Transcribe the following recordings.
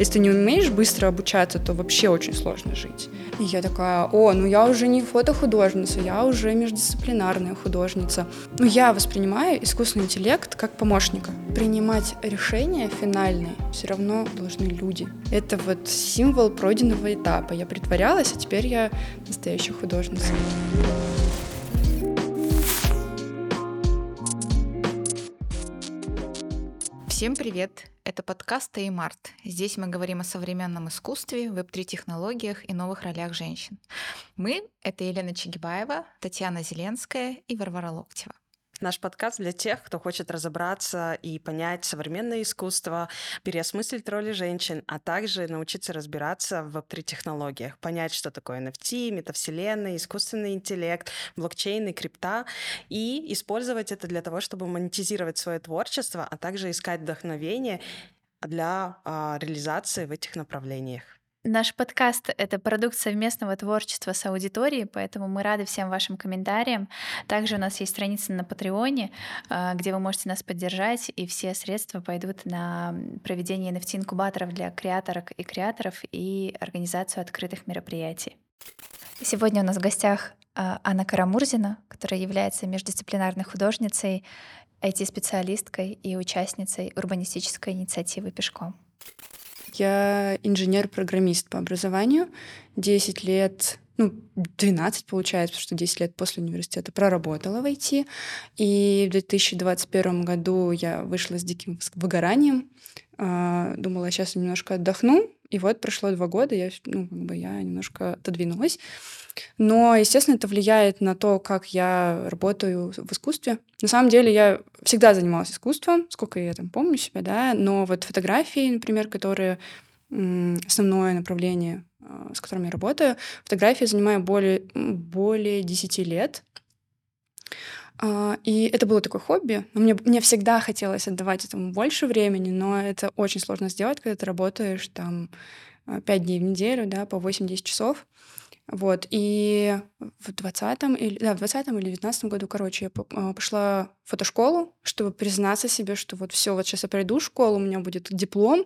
Если ты не умеешь быстро обучаться, то вообще очень сложно жить. И я такая, о, ну я уже не фотохудожница, я уже междисциплинарная художница. Ну я воспринимаю искусственный интеллект как помощника. Принимать решения финальные все равно должны люди. Это вот символ пройденного этапа. Я притворялась, а теперь я настоящая художница. Всем привет! Это подкаст Теймарт. Здесь мы говорим о современном искусстве, веб-3-технологиях и новых ролях женщин. Мы — это Елена Чигибаева, Татьяна Зеленская и Варвара Локтева. Наш подкаст для тех, кто хочет разобраться и понять современное искусство, переосмыслить роли женщин, а также научиться разбираться в веб-3-технологиях, понять, что такое NFT, метавселенная, искусственный интеллект, блокчейн и крипта, и использовать это для того, чтобы монетизировать свое творчество, а также искать вдохновение для а, реализации в этих направлениях. Наш подкаст — это продукт совместного творчества с аудиторией, поэтому мы рады всем вашим комментариям. Также у нас есть страница на Патреоне, а, где вы можете нас поддержать, и все средства пойдут на проведение NFT-инкубаторов для креаторок и креаторов и организацию открытых мероприятий. Сегодня у нас в гостях а, Анна Карамурзина, которая является междисциплинарной художницей, IT-специалисткой и участницей урбанистической инициативы «Пешком». Я инженер-программист по образованию. 10 лет, ну, 12 получается, потому что 10 лет после университета проработала в IT. И в 2021 году я вышла с диким выгоранием. А, думала, сейчас немножко отдохну. И вот прошло два года, я, ну, как бы я немножко отодвинулась. Но, естественно, это влияет на то, как я работаю в искусстве. На самом деле я всегда занималась искусством, сколько я там помню себя, да, но вот фотографии, например, которые основное направление, а, с которым я работаю, фотографии занимаю более, более 10 лет. А, и это было такое хобби. Мне, мне всегда хотелось отдавать этому больше времени, но это очень сложно сделать, когда ты работаешь там 5 а, дней в неделю, да, по 8-10 часов. Вот, и в 20-м или, да, в 20 или 19 году, короче, я а, пошла фотошколу, чтобы признаться себе, что вот все, вот сейчас я пройду школу, у меня будет диплом,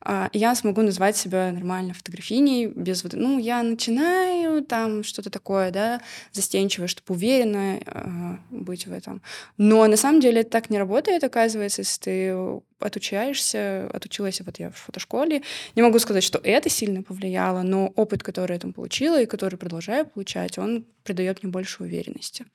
а, и я смогу назвать себя нормально фотографиней, без вот, ну, я начинаю там что-то такое, да, застенчивое, чтобы уверенно а, быть в этом. Но на самом деле это так не работает, оказывается, если ты отучаешься, отучилась вот я в фотошколе. Не могу сказать, что это сильно повлияло, но опыт, который я там получила и который продолжаю получать, он придает мне больше уверенности.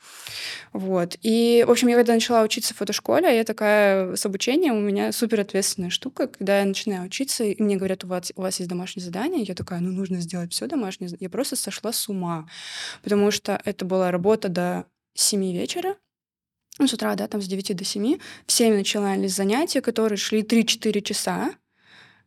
Вот. И, в общем, я когда начала учиться в фотошколе, я такая с обучением, у меня супер ответственная штука, когда я начинаю учиться, и мне говорят, у вас, у вас есть домашнее задание, я такая, ну, нужно сделать все домашнее. Я просто сошла с ума, потому что это была работа до 7 вечера, ну, с утра, да, там с 9 до 7, в 7 начинались занятия, которые шли 3-4 часа,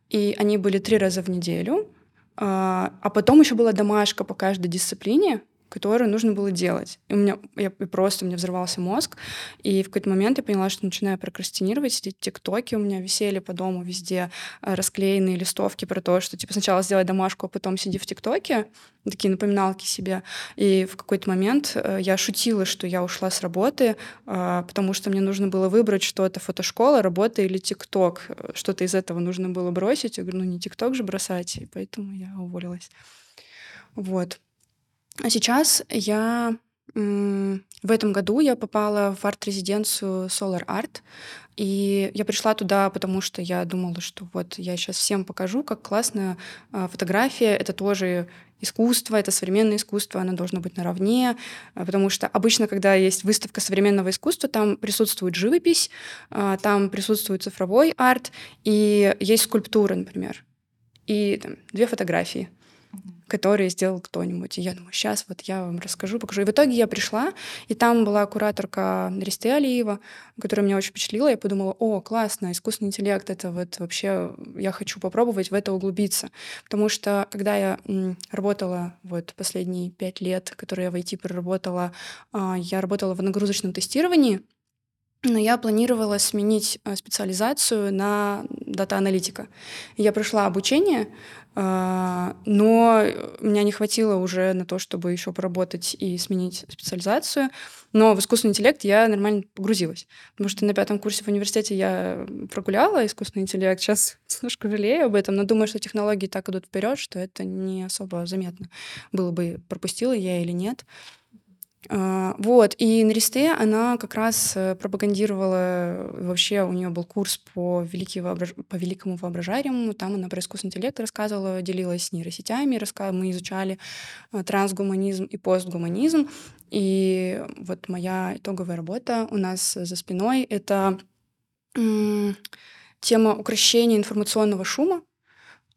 и они были три раза в неделю, а, а потом еще была домашка по каждой дисциплине, которую нужно было делать. И у меня я, просто у меня взорвался мозг, и в какой-то момент я поняла, что начинаю прокрастинировать, сидеть в ТикТоке, у меня висели по дому везде э, расклеенные листовки про то, что типа сначала сделай домашку, а потом сиди в ТикТоке, такие напоминалки себе. И в какой-то момент э, я шутила, что я ушла с работы, э, потому что мне нужно было выбрать что-то, фотошкола, работа или ТикТок. Что-то из этого нужно было бросить. Я говорю, ну не ТикТок же бросать, и поэтому я уволилась. Вот. А сейчас я в этом году я попала в арт-резиденцию Solar Art, и я пришла туда, потому что я думала, что вот я сейчас всем покажу, как классная а, фотография. Это тоже искусство, это современное искусство, оно должно быть наравне, а, потому что обычно, когда есть выставка современного искусства, там присутствует живопись, а, там присутствует цифровой арт, и есть скульптура, например, и там, две фотографии — которые сделал кто-нибудь. И я думаю, сейчас вот я вам расскажу, покажу. И в итоге я пришла, и там была кураторка Ристы Алиева, которая меня очень впечатлила. Я подумала, о, классно, искусственный интеллект, это вот вообще, я хочу попробовать в это углубиться. Потому что, когда я работала вот последние пять лет, которые я в IT проработала, а, я работала в нагрузочном тестировании, но я планировала сменить э, специализацию на дата-аналитика. Я прошла обучение, а, но меня не хватило уже на то, чтобы еще поработать и сменить специализацию. Но в искусственный интеллект я нормально погрузилась. Потому что на пятом курсе в университете я прогуляла искусственный интеллект. Сейчас немножко жалею об этом, но думаю, что технологии так идут вперед, что это не особо заметно было бы, пропустила я или нет. А, вот, и на Ристе она как раз э, пропагандировала, вообще у нее был курс по, великий воображ... по великому воображаемому, там она про искусственный интеллект рассказывала, делилась с нейросетями, раска... мы изучали э, трансгуманизм и постгуманизм, и вот моя итоговая работа у нас за спиной — это тема укрощения информационного шума,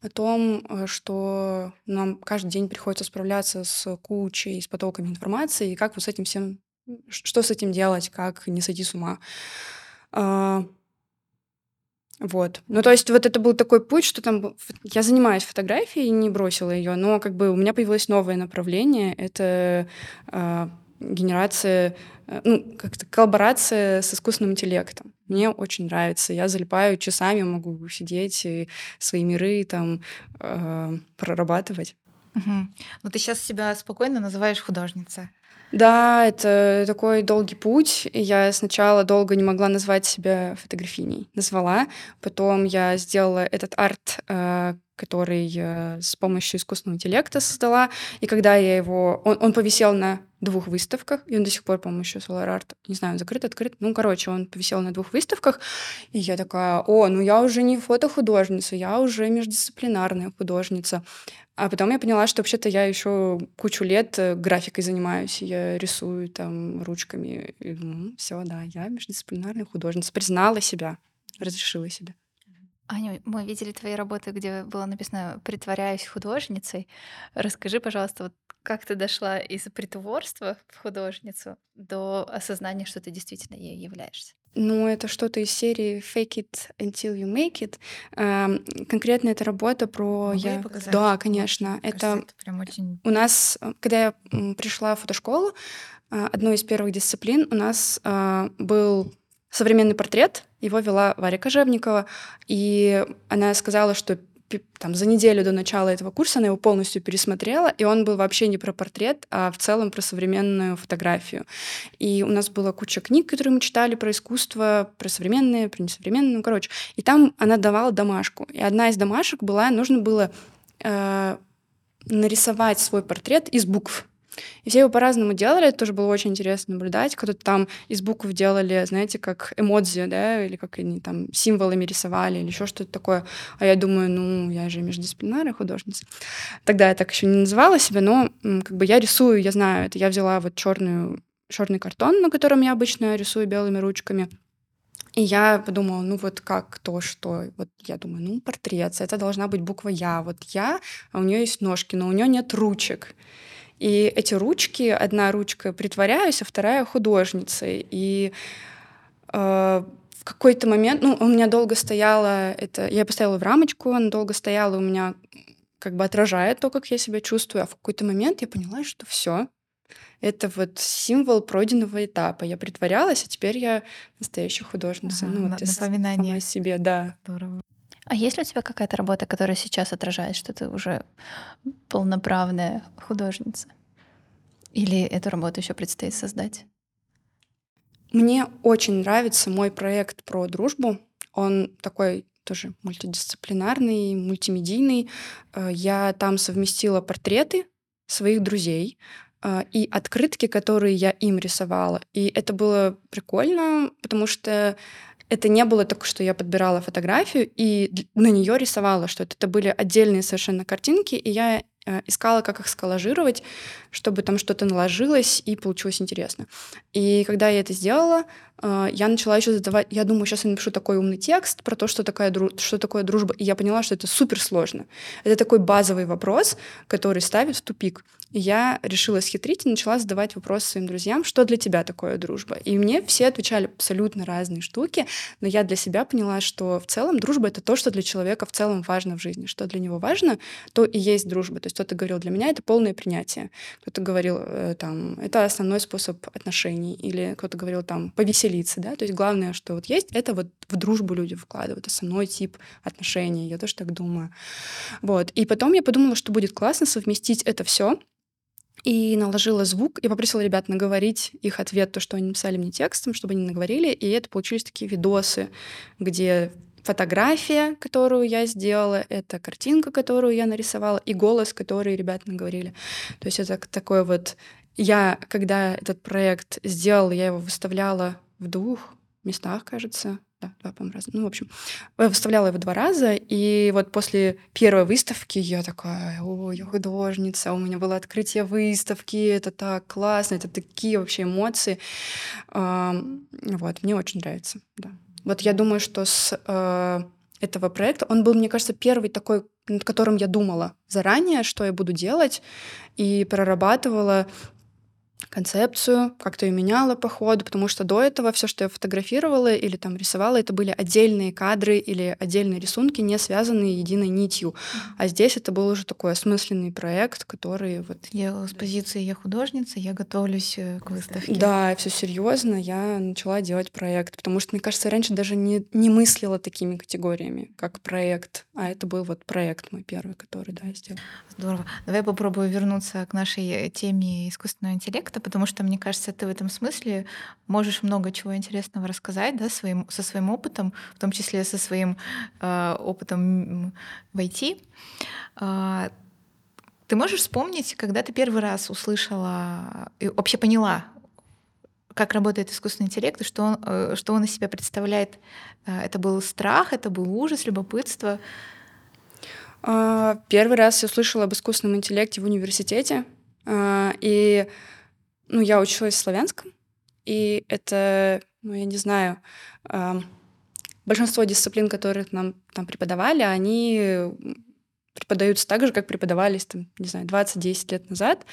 о том, э, что нам каждый день приходится справляться с кучей, с потоками информации, и как вот с этим всем, что с этим делать, как не сойти с ума. А, вот. Ну, то есть вот это был такой путь, что там... Я занимаюсь фотографией, не бросила ее, но как бы у меня появилось новое направление. Это э, генерация Э, ну, как-то коллаборация с искусственным интеллектом. Мне очень нравится. Я залипаю часами, могу сидеть и свои миры там э, прорабатывать. Угу. Ну, ты сейчас себя спокойно называешь художницей. Да, это такой долгий путь. Я сначала долго не могла назвать себя фотографиней. Назвала. Потом я сделала этот арт, э, который э, с помощью искусственного интеллекта создала. И когда я его... Он, он повисел на двух выставках, и он до сих пор, по-моему, еще Solar Art, не знаю, он закрыт, открыт. Ну, короче, он повисел на двух выставках, и я такая, о, ну я уже не фотохудожница, я уже междисциплинарная художница. А потом я поняла, что вообще-то я еще кучу лет э, графикой занимаюсь, я рисую там ручками. Ну, все, да, я междисциплинарная художница, признала себя, разрешила себе. Аня, мы видели твои работы, где было написано «притворяюсь художницей». Расскажи, пожалуйста, вот как ты дошла из притворства в художницу до осознания, что ты действительно ей являешься? Ну, это что-то из серии Fake it until you make it. Эм, конкретно эта работа про Могу я. показать? Да, конечно. Мне кажется, это это прям очень. у нас, э, когда я пришла в фотошколу, э, одной из первых дисциплин у нас э, был современный портрет. Его вела Варя Кожевникова, и она сказала, что там, за неделю до начала этого курса она его полностью пересмотрела, и он был вообще не про портрет, а в целом про современную фотографию. И у нас была куча книг, которые мы читали про искусство, про современное, про несовременное, ну, короче. И там она давала домашку. И одна из домашек была, нужно было э, нарисовать свой портрет из букв. И все его по-разному делали, это тоже было очень интересно наблюдать. Кто-то там из букв делали, знаете, как эмодзи, да, или как они там символами рисовали, или еще что-то такое. А я думаю, ну, я же междисциплинарная художница. Тогда я так еще не называла себя, но как бы я рисую, я знаю это. Я взяла вот черную черный картон, на котором я обычно рисую белыми ручками. И я подумала, ну вот как то, что... Вот я думаю, ну портрет, это должна быть буква «Я». Вот «Я», а у нее есть ножки, но у нее нет ручек. И эти ручки, одна ручка притворяюсь, а вторая художницей. И э, в какой-то момент, ну, у меня долго стояла это, я поставила в рамочку, она долго стояла у меня как бы отражает то, как я себя чувствую, а в какой-то момент я поняла, что все, это вот символ пройденного этапа. Я притворялась, а теперь я настоящая художница. Ага, ну, вот напоминание. о себе, да. Здорово. А есть ли у тебя какая-то работа, которая сейчас отражает, что ты уже полноправная художница? Или эту работу еще предстоит создать? Мне очень нравится мой проект про дружбу. Он такой тоже мультидисциплинарный, мультимедийный. Э, я там совместила портреты своих друзей э, и открытки, которые я им рисовала. И это было прикольно, потому что это не было только, что я подбирала фотографию и на нее рисовала что-то. Это были отдельные совершенно картинки, и я э, искала, как их сколлажировать, чтобы там что-то наложилось и получилось интересно. И когда я это сделала, э, я начала еще задавать, я думаю, сейчас я напишу такой умный текст про то, что, такая, что такое дружба, и я поняла, что это супер сложно. Это такой базовый вопрос, который ставит в тупик. Я решила схитрить и начала задавать вопросы своим друзьям, что для тебя такое дружба. И мне все отвечали абсолютно разные штуки, но я для себя поняла, что в целом дружба — это то, что для человека в целом важно в жизни. Что для него важно, то и есть дружба. То есть кто-то говорил, для меня это полное принятие. Кто-то говорил, э, там, это основной способ отношений. Или кто-то говорил, там, повеселиться, да. То есть главное, что вот есть, это вот в дружбу люди вкладывают, основной тип отношений. Я тоже так думаю. Вот. И потом я подумала, что будет классно совместить это все и наложила звук, и попросила ребят наговорить их ответ, то, что они написали мне текстом, чтобы они наговорили, и это получились такие видосы, где фотография, которую я сделала, это картинка, которую я нарисовала, и голос, который ребята наговорили. То есть это такой вот... Я, когда этот проект сделала, я его выставляла в двух местах, кажется, да, два, по-моему, раза. Ну, в общем, я выставляла его два раза, и вот после первой выставки я такая, о, я художница, у меня было открытие выставки, это так классно, это такие вообще эмоции. Вот, мне очень нравится, да. Вот я думаю, что с э, этого проекта, он был, мне кажется, первый такой, над которым я думала заранее, что я буду делать, и прорабатывала концепцию, как-то ее меняла по ходу, потому что до этого все, что я фотографировала или там рисовала, это были отдельные кадры или отдельные рисунки, не связанные единой нитью. А здесь это был уже такой осмысленный проект, который вот... Я с позиции «я художница», я готовлюсь э, к выставке. Да, все серьезно, я начала делать проект, потому что, мне кажется, раньше даже не, не мыслила такими категориями, как проект, а это был вот проект мой первый, который, да, я сделала. Здорово. Давай попробую вернуться к нашей э, теме искусственного интеллекта проекта, потому что, мне кажется, ты в этом смысле можешь много чего интересного рассказать да, своим, со своим опытом, в том числе со своим э, опытом в IT. Э, ты можешь вспомнить, когда ты первый раз услышала и вообще поняла, как работает искусственный интеллект и что он, э, что он из себя представляет? Э, это был страх, это был ужас, любопытство? А, первый раз я услышала об искусственном интеллекте в университете. А, и ну, я училась в славянском, и это, ну, я не знаю, большинство дисциплин, которые нам там преподавали, они преподаются так же, как преподавались, там, не знаю, 20-10 лет назад.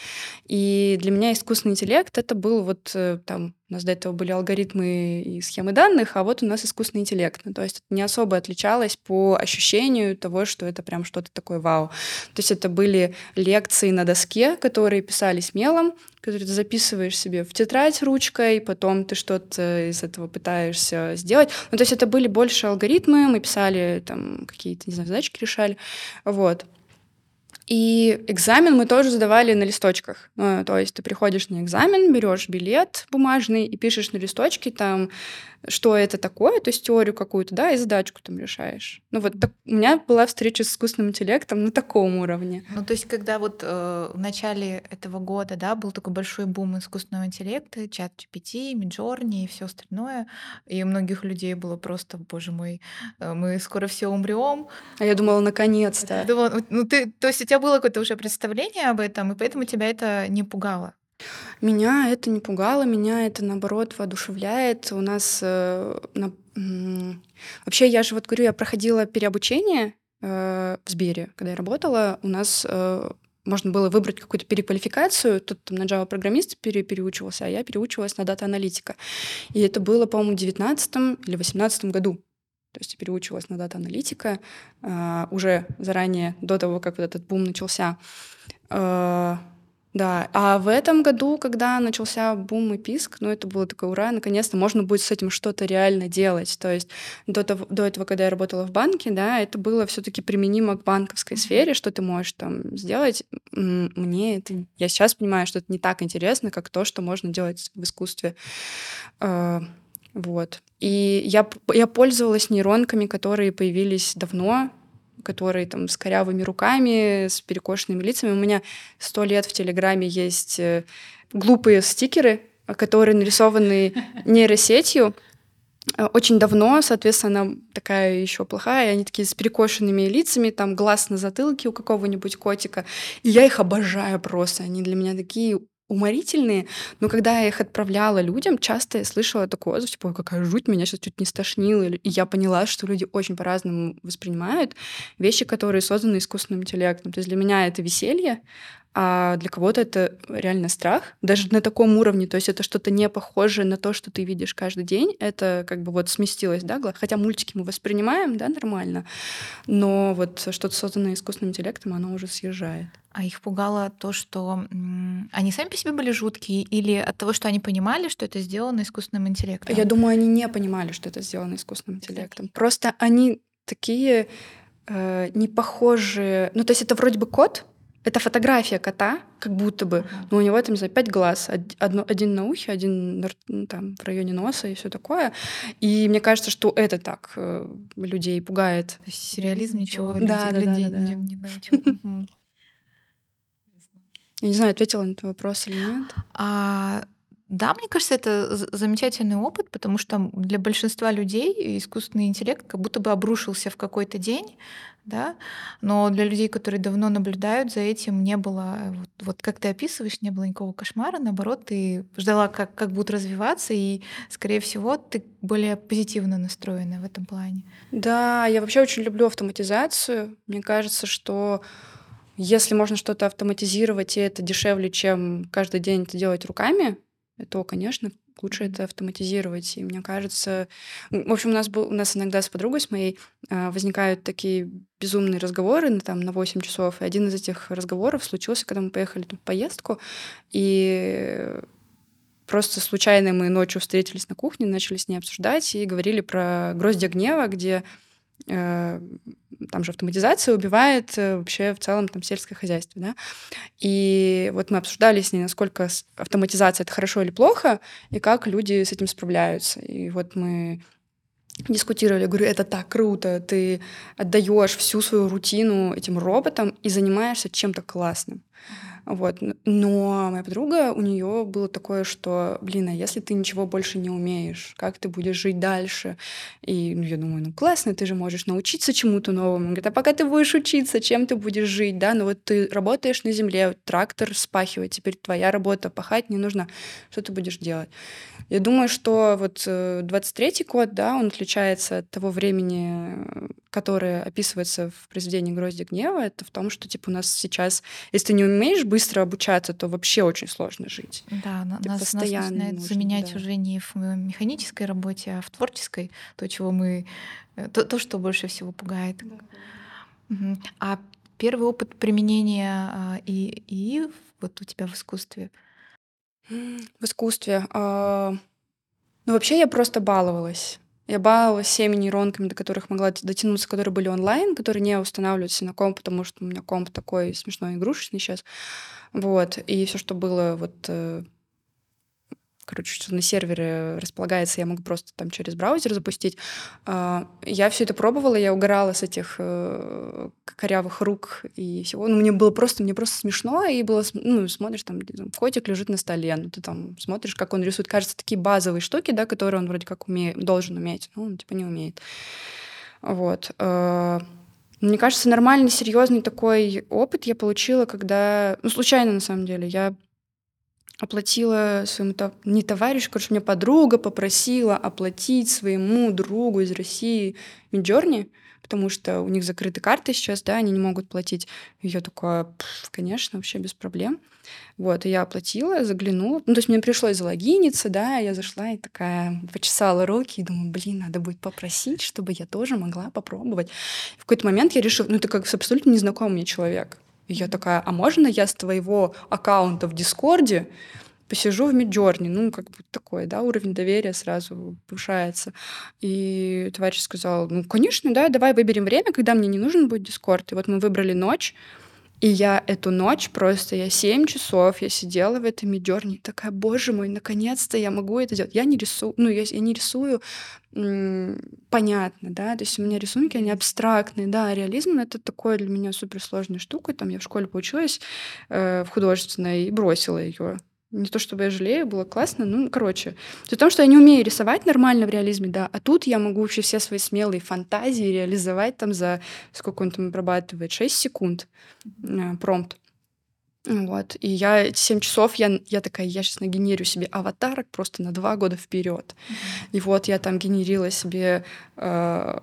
И для меня искусственный интеллект — это был вот э, там у нас до этого были алгоритмы и схемы данных, а вот у нас искусственный интеллект. Ну, то есть это не особо отличалось по ощущению того, что это прям что-то такое вау. То есть это были лекции на доске, которые писались мелом, которые ты записываешь себе в тетрадь ручкой, потом ты что-то из этого пытаешься сделать. Ну, то есть это были больше алгоритмы, мы писали там какие-то, не знаю, задачки решали. Вот. И экзамен мы тоже задавали на листочках. Ну, то есть ты приходишь на экзамен, берешь билет бумажный и пишешь на листочке там что это такое, то есть теорию какую-то, да, и задачку там решаешь. Ну вот так, у меня была встреча с искусственным интеллектом на таком уровне. Ну то есть когда вот э, в начале этого года, да, был такой большой бум искусственного интеллекта, чат GPT, Midjourney и все остальное, и у многих людей было просто, боже мой, э, мы скоро все умрем. А я думала, наконец-то. Думала, ну ты, то есть у тебя было какое-то уже представление об этом, и поэтому тебя это не пугало? Меня это не пугало, меня это, наоборот, воодушевляет. У нас... Э, на, вообще, я же вот говорю, я проходила переобучение э, в Сбере, когда я работала. У нас э, можно было выбрать какую-то переквалификацию. Тут там на Java программист пере переучивался, а я переучивалась на дата-аналитика. И это было, по-моему, в 19 или 18 году. То есть я переучивалась на дата-аналитика э, уже заранее, до того, как вот этот бум начался. Э, да, а в этом году, когда начался бум и писк, ну, это было такое, ура, наконец-то можно будет с этим что-то реально делать. То есть до, того, до этого, когда я работала в банке, да, это было все таки применимо к банковской сфере, что ты можешь там сделать. Мне это... Я сейчас понимаю, что это не так интересно, как то, что можно делать в искусстве. А, вот. И я, я пользовалась нейронками, которые появились давно, которые там с корявыми руками, с перекошенными лицами. У меня сто лет в Телеграме есть э, глупые стикеры, которые нарисованы нейросетью, э, очень давно, соответственно, она такая еще плохая, они такие с перекошенными лицами, там глаз на затылке у какого-нибудь котика. И я их обожаю просто. Они для меня такие уморительные, но когда я их отправляла людям, часто я слышала такой отзыв, типа, какая жуть, меня сейчас чуть не стошнило. И я поняла, что люди очень по-разному воспринимают вещи, которые созданы искусственным интеллектом. То есть для меня это веселье, а для кого-то это реально страх, даже на таком уровне, то есть это что-то не похожее на то, что ты видишь каждый день, это как бы вот сместилось, да, хотя мультики мы воспринимаем, да, нормально, но вот что-то созданное искусственным интеллектом, оно уже съезжает. А их пугало то, что они сами по себе были жуткие, или от того, что они понимали, что это сделано искусственным интеллектом? Я думаю, они не понимали, что это сделано искусственным интеллектом. Просто они такие э, не похожие. Ну, то есть это вроде бы кот, это фотография кота, как будто бы, uh-huh. но у него там, не знаю, пять глаз, одно, один на ухе, один ну, там в районе носа и все такое. И мне кажется, что это так э, людей пугает. То есть сюрреализм ничего да, да, да, да, не, не научил. Я не знаю, ответила на этот вопрос или нет. А, да, мне кажется, это замечательный опыт, потому что для большинства людей искусственный интеллект как будто бы обрушился в какой-то день, да, но для людей, которые давно наблюдают за этим, не было, вот, вот как ты описываешь, не было никакого кошмара, наоборот, ты ждала, как, как будут развиваться, и, скорее всего, ты более позитивно настроена в этом плане. Да, я вообще очень люблю автоматизацию. Мне кажется, что если можно что-то автоматизировать, и это дешевле, чем каждый день это делать руками, то, конечно, лучше это автоматизировать. И мне кажется, в общем, у нас был, у нас иногда с подругой с моей э, возникают такие безумные разговоры на, там, на 8 часов. И один из этих разговоров случился, когда мы поехали там, в поездку, и просто случайно мы ночью встретились на кухне, начали с ней обсуждать и говорили про гроздья гнева, где там же автоматизация убивает э, вообще в целом там сельское хозяйство, да. И вот мы обсуждали с ней, насколько автоматизация это хорошо или плохо, и как люди с этим справляются. И вот мы дискутировали, говорю, это так круто, ты отдаешь всю свою рутину этим роботам и занимаешься чем-то классным. Вот. Но моя подруга, у нее было такое, что, блин, а если ты ничего больше не умеешь, как ты будешь жить дальше? И ну, я думаю, ну классно, ты же можешь научиться чему-то новому. Она говорит, а пока ты будешь учиться, чем ты будешь жить, да? Ну вот ты работаешь на земле, трактор спахивает, теперь твоя работа, пахать не нужно. Что ты будешь делать? Я думаю, что вот 23-й э, год, да, он отличается от того времени, которое описывается в произведении «Грозди гнева», это в том, что, типа, у нас сейчас, если ты не умеешь быстро обучаться, то вообще очень сложно жить. Да, ты нас, постоянно нас начинает нужно, заменять да. уже не в механической работе, а в творческой, то, чего мы... Э, то, то что больше всего пугает. Да. А первый опыт применения а, и, и вот у тебя в искусстве — в искусстве. А, ну, вообще я просто баловалась. Я баловалась всеми нейронками, до которых могла дотянуться, которые были онлайн, которые не устанавливаются на комп, потому что у меня комп такой смешной игрушечный сейчас. Вот. И все, что было вот э, короче, что на сервере располагается, я могу просто там через браузер запустить. А, я все это пробовала, я угорала с этих э, корявых рук и всего. Ну, мне было просто, мне просто смешно, и было, ну, смотришь, там, котик лежит на столе, ну, ты там смотришь, как он рисует. Кажется, такие базовые штуки, да, которые он вроде как умеет, должен уметь, но он, типа, не умеет. Вот. А, мне кажется, нормальный, серьезный такой опыт я получила, когда... Ну, случайно, на самом деле. Я оплатила своему не товарищу, короче, мне подруга попросила оплатить своему другу из России Миджорни, потому что у них закрыты карты сейчас, да, они не могут платить. И я такая, конечно, вообще без проблем. Вот, и я оплатила, заглянула. Ну, то есть мне пришлось залогиниться, да, я зашла и такая почесала руки и думаю, блин, надо будет попросить, чтобы я тоже могла попробовать. В какой-то момент я решила, ну, это как абсолютно незнакомый мне человек. И я такая, а можно я с твоего аккаунта в Дискорде посижу в Midjourney? Ну, как бы такой, да, уровень доверия сразу повышается. И товарищ сказал, ну, конечно, да, давай выберем время, когда мне не нужен будет Дискорд. И вот мы выбрали ночь, и я эту ночь просто, я 7 часов, я сидела в этой Midjourney, такая, боже мой, наконец-то я могу это делать. Я не рисую, ну, я, я не рисую понятно, да, то есть у меня рисунки, они абстрактные, да, реализм — это такое для меня суперсложная штука, там я в школе поучилась э, в художественной и бросила ее. Не то чтобы я жалею, было классно, ну, короче. В том, что я не умею рисовать нормально в реализме, да, а тут я могу вообще все свои смелые фантазии реализовать там за, сколько он там обрабатывает, 6 секунд э, промпт. Вот. И я эти 7 часов, я, я такая, я сейчас нагенерю себе аватарок просто на два года вперед. Mm-hmm. И вот я там генерила себе э,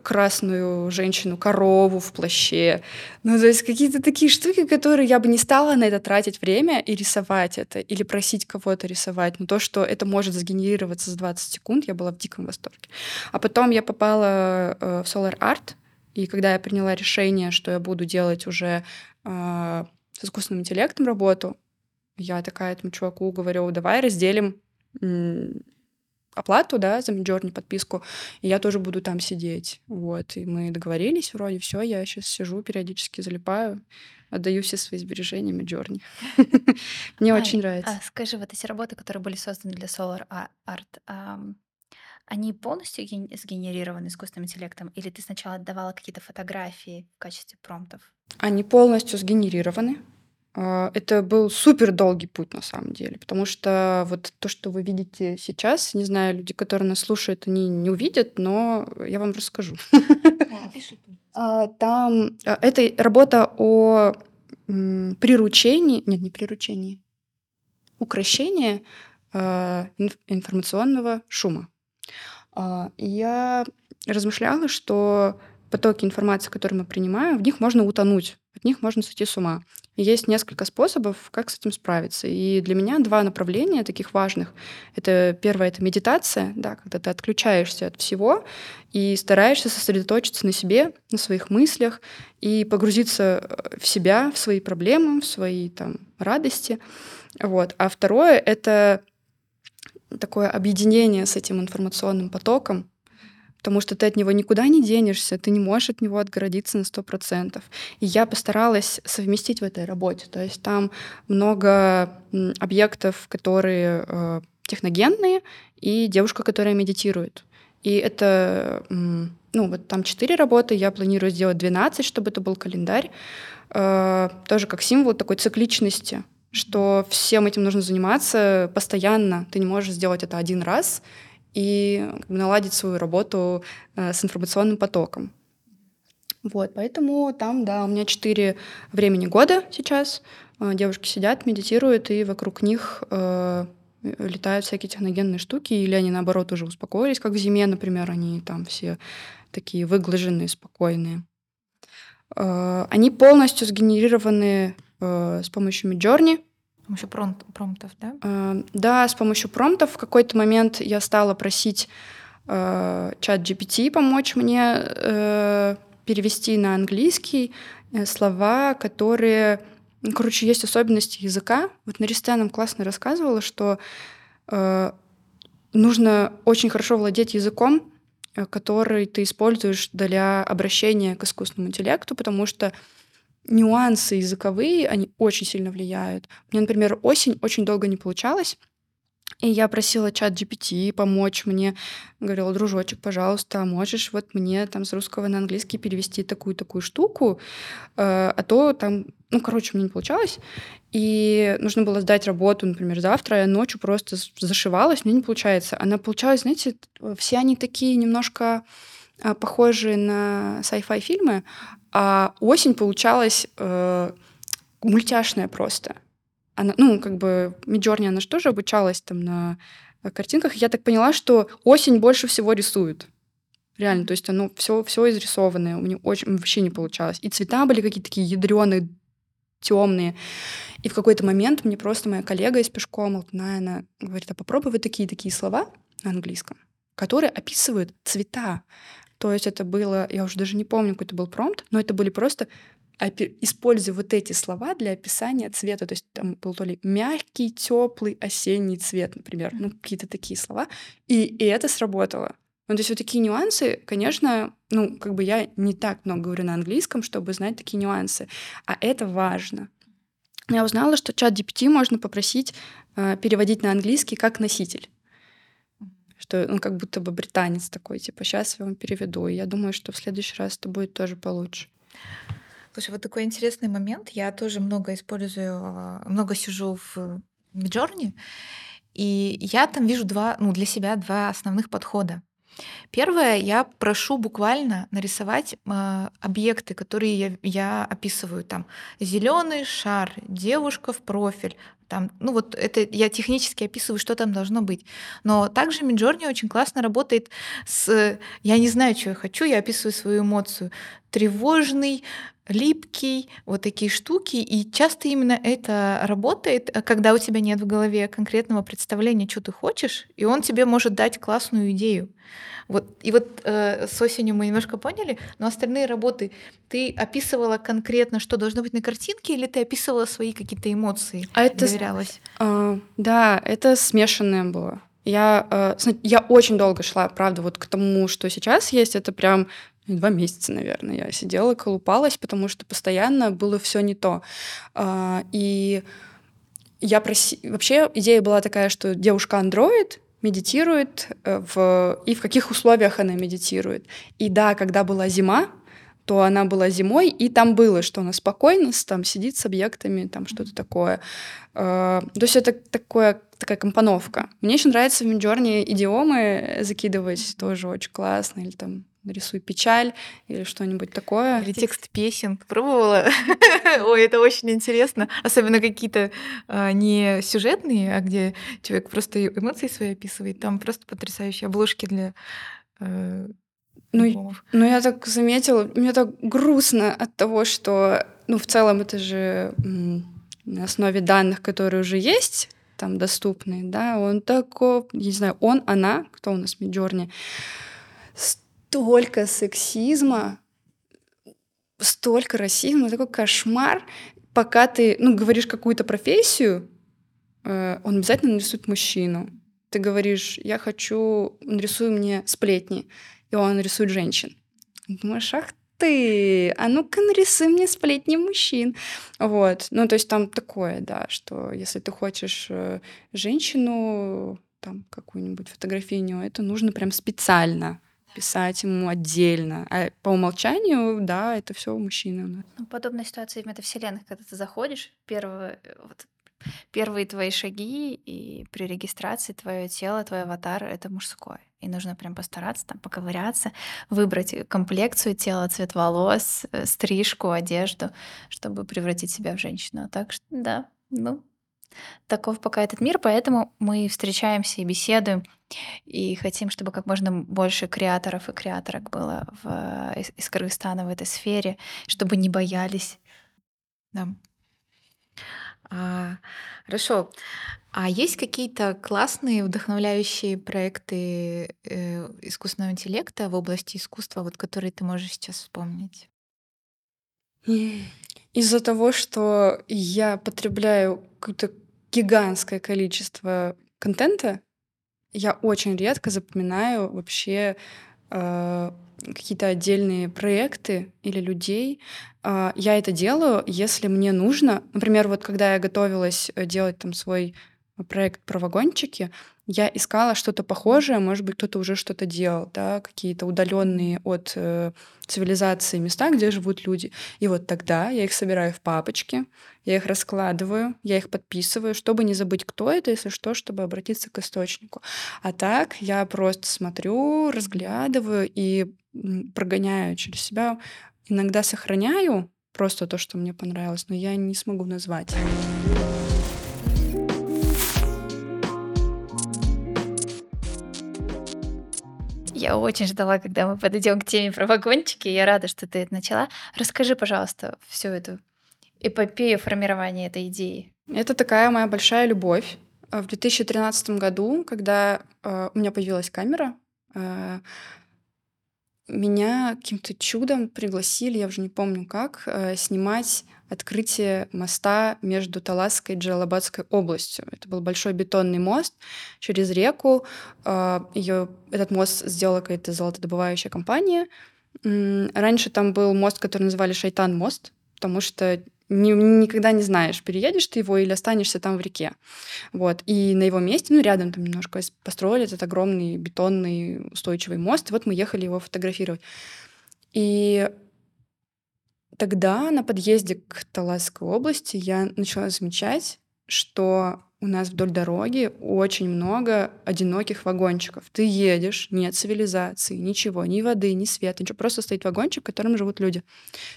красную женщину-корову в плаще. Ну, то есть какие-то такие штуки, которые я бы не стала на это тратить время и рисовать это, или просить кого-то рисовать. Но то, что это может сгенерироваться за 20 секунд, я была в диком восторге. А потом я попала э, в Solar Art, И когда я приняла решение, что я буду делать уже э, с искусственным интеллектом работу, я такая этому чуваку говорю, давай разделим оплату, да, за Midjourney подписку, и я тоже буду там сидеть. Вот, и мы договорились вроде, все, я сейчас сижу, периодически залипаю, отдаю все свои сбережения Midjourney. Мне очень нравится. А скажи, вот эти работы, которые были созданы для Solar Art, они полностью сгенерированы искусственным интеллектом, или ты сначала отдавала какие-то фотографии в качестве промптов? Они полностью сгенерированы. А, это был супер долгий путь на самом деле, потому что вот то, что вы видите сейчас, не знаю, люди, которые нас слушают, они не увидят, но я вам расскажу. А, там а, это работа о приручении, нет, не приручении, украшении информационного шума. Я размышляла, что потоки информации, которые мы принимаем, в них можно утонуть, от них можно сойти с ума. Есть несколько способов, как с этим справиться. И для меня два направления таких важных. Это первое — это медитация, да, когда ты отключаешься от всего и стараешься сосредоточиться на себе, на своих мыслях и погрузиться э, в себя, в свои проблемы, в свои там радости. Вот. А второе — это такое объединение с этим информационным потоком, потому что ты от него никуда не денешься, ты не можешь от него отгородиться на 100%. И я постаралась совместить в этой работе. То есть там много объектов, которые э, техногенные, и девушка, которая медитирует. И это, ну, вот там четыре работы, я планирую сделать 12, чтобы это был календарь. Э, тоже как символ такой цикличности, что всем этим нужно заниматься постоянно. Ты не можешь сделать это один раз и наладить свою работу э, с информационным потоком. Вот, поэтому там, да, у меня четыре времени года сейчас. Э, девушки сидят, медитируют, и вокруг них э, летают всякие техногенные штуки, или они, наоборот, уже успокоились, как в зиме, например, они там все такие выглаженные, спокойные. Э, они полностью сгенерированы э, с помощью Midjourney, помощью промп промптов, да? Э, да, с помощью промптов. В какой-то момент я стала просить э, чат GPT помочь мне э, перевести на английский э, слова, которые... Короче, есть особенности языка. Вот Наристя нам классно рассказывала, что э, нужно очень хорошо владеть языком, э, который ты используешь для обращения к искусственному интеллекту, потому что нюансы языковые, они очень сильно влияют. Мне, например, осень очень долго не получалось, и я просила чат GPT помочь мне. Говорила, дружочек, пожалуйста, можешь вот мне там с русского на английский перевести такую-такую штуку, э, а то там, ну, короче, мне не получалось. И нужно было сдать работу, например, завтра, я ночью просто зашивалась, мне не получается. Она получалась, знаете, все они такие немножко а, похожие на sci-fi фильмы, а осень получалась э, мультяшная просто. Она, ну, как бы Миджорни, она же тоже обучалась там на картинках. Я так поняла, что осень больше всего рисует. Реально, то есть оно все, все изрисованное. У меня очень вообще не получалось. И цвета были какие-то такие ядреные, темные. И в какой-то момент мне просто моя коллега из пешком, Алтная, она говорит, а попробуй вот такие-такие слова на английском, которые описывают цвета. То есть это было, я уже даже не помню, какой это был промпт, но это были просто используя вот эти слова для описания цвета. То есть там был то ли мягкий, теплый осенний цвет, например, ну какие-то такие слова. И, и это сработало. Ну, то есть вот такие нюансы, конечно, ну, как бы я не так много говорю на английском, чтобы знать такие нюансы, а это важно. Я узнала, что чат GPT можно попросить э, переводить на английский как носитель что он как будто бы британец такой, типа, сейчас я вам переведу. И я думаю, что в следующий раз это будет тоже получше. Слушай, вот такой интересный момент. Я тоже много использую, а, много сижу в Midjourney, и я там вижу два, ну, для себя два основных подхода. Первое, я прошу буквально нарисовать э, объекты, которые я, я описываю там. Зеленый шар, девушка в профиль, там, ну вот это я технически описываю, что там должно быть. Но также Midjourney очень классно работает с... Я не знаю, что я хочу, я описываю свою эмоцию. Тревожный, липкий, вот такие штуки. И часто именно это работает, когда у тебя нет в голове конкретного представления, что ты хочешь, и он тебе может дать классную идею. Вот, и вот э, с осенью мы немножко поняли, но остальные работы ты описывала конкретно, что должно быть на картинке, или ты описывала свои какие-то эмоции? А это доверялась? Э, да, это смешанное было. Я, э, я очень долго шла, правда, вот к тому, что сейчас есть, это прям два месяца, наверное, я сидела, колупалась, потому что постоянно было все не то. Э, и я проси... Вообще идея была такая, что девушка-андроид, медитирует, э, в, и в каких условиях она медитирует. И да, когда была зима, то она была зимой, и там было, что она спокойно там сидит с объектами, там что-то такое. Э, то есть это такое, такая компоновка. Мне еще нравится в Midjourney идиомы закидывать, тоже очень классно, или там нарисуй печаль или что-нибудь такое. Или текст песен. Пробовала? Ой, это очень интересно. Особенно какие-то а, не сюжетные, а где человек просто эмоции свои описывает. Там просто потрясающие обложки для э, ну, ну, я так заметила, мне так грустно от того, что, ну, в целом это же на основе данных, которые уже есть, там доступные, да, он такой, не знаю, он, она, кто у нас в Миджорне, столько сексизма, столько расизма, такой кошмар. Пока ты, ну, говоришь какую-то профессию, э, он обязательно нарисует мужчину. Ты говоришь, я хочу, нарисуй мне сплетни, и он рисует женщин. Думаешь, ах ты, а ну-ка нарисуй мне сплетни мужчин. Вот, ну, то есть там такое, да, что если ты хочешь э, женщину, там, какую-нибудь фотографию, это нужно прям специально писать ему отдельно. А по умолчанию, да, это все мужчины. Ну, подобная ситуация в метавселенных, когда ты заходишь, первые, вот, первые твои шаги, и при регистрации твое тело, твой аватар — это мужское. И нужно прям постараться там поковыряться, выбрать комплекцию тела, цвет волос, э, стрижку, одежду, чтобы превратить себя в женщину. Так что, да, ну, Таков пока этот мир, поэтому мы встречаемся и беседуем, и хотим, чтобы как можно больше креаторов и креаторок было в, из, из Кыргызстана в этой сфере, чтобы не боялись. Да. А, хорошо. А есть какие-то классные, вдохновляющие проекты э, искусственного интеллекта в области искусства, вот которые ты можешь сейчас вспомнить? Из-за того, что я потребляю какое-то гигантское количество контента, я очень редко запоминаю вообще э, какие-то отдельные проекты или людей. Э, я это делаю, если мне нужно. Например, вот когда я готовилась э, делать там свой проект про вагончики, я искала что-то похожее, может быть, кто-то уже что-то делал, да, какие-то удаленные от э, цивилизации места, где живут люди. И вот тогда я их собираю в папочки, я их раскладываю, я их подписываю, чтобы не забыть, кто это, если что, чтобы обратиться к источнику. А так я просто смотрю, разглядываю и прогоняю через себя. Иногда сохраняю просто то, что мне понравилось, но я не смогу назвать. Я очень ждала, когда мы подойдем к теме про вагончики. Я рада, что ты это начала. Расскажи, пожалуйста, всю эту эпопею формирования этой идеи. Это такая моя большая любовь. В 2013 году, когда э, у меня появилась камера, э, меня каким-то чудом пригласили, я уже не помню как, э, снимать открытие моста между Таласской и Джалабадской областью. Это был большой бетонный мост через реку. А, Ее, этот мост сделала какая-то золотодобывающая компания. Раньше там был мост, который называли Шайтан-мост, потому что ни, никогда не знаешь, переедешь ты его или останешься там в реке. Вот. И на его месте, ну, рядом там немножко построили этот огромный бетонный устойчивый мост. И вот мы ехали его фотографировать. И тогда на подъезде к Таласской области я начала замечать, что у нас вдоль дороги очень много одиноких вагончиков. Ты едешь, нет цивилизации, ничего, ни воды, ни света, ничего. Просто стоит вагончик, в котором живут люди.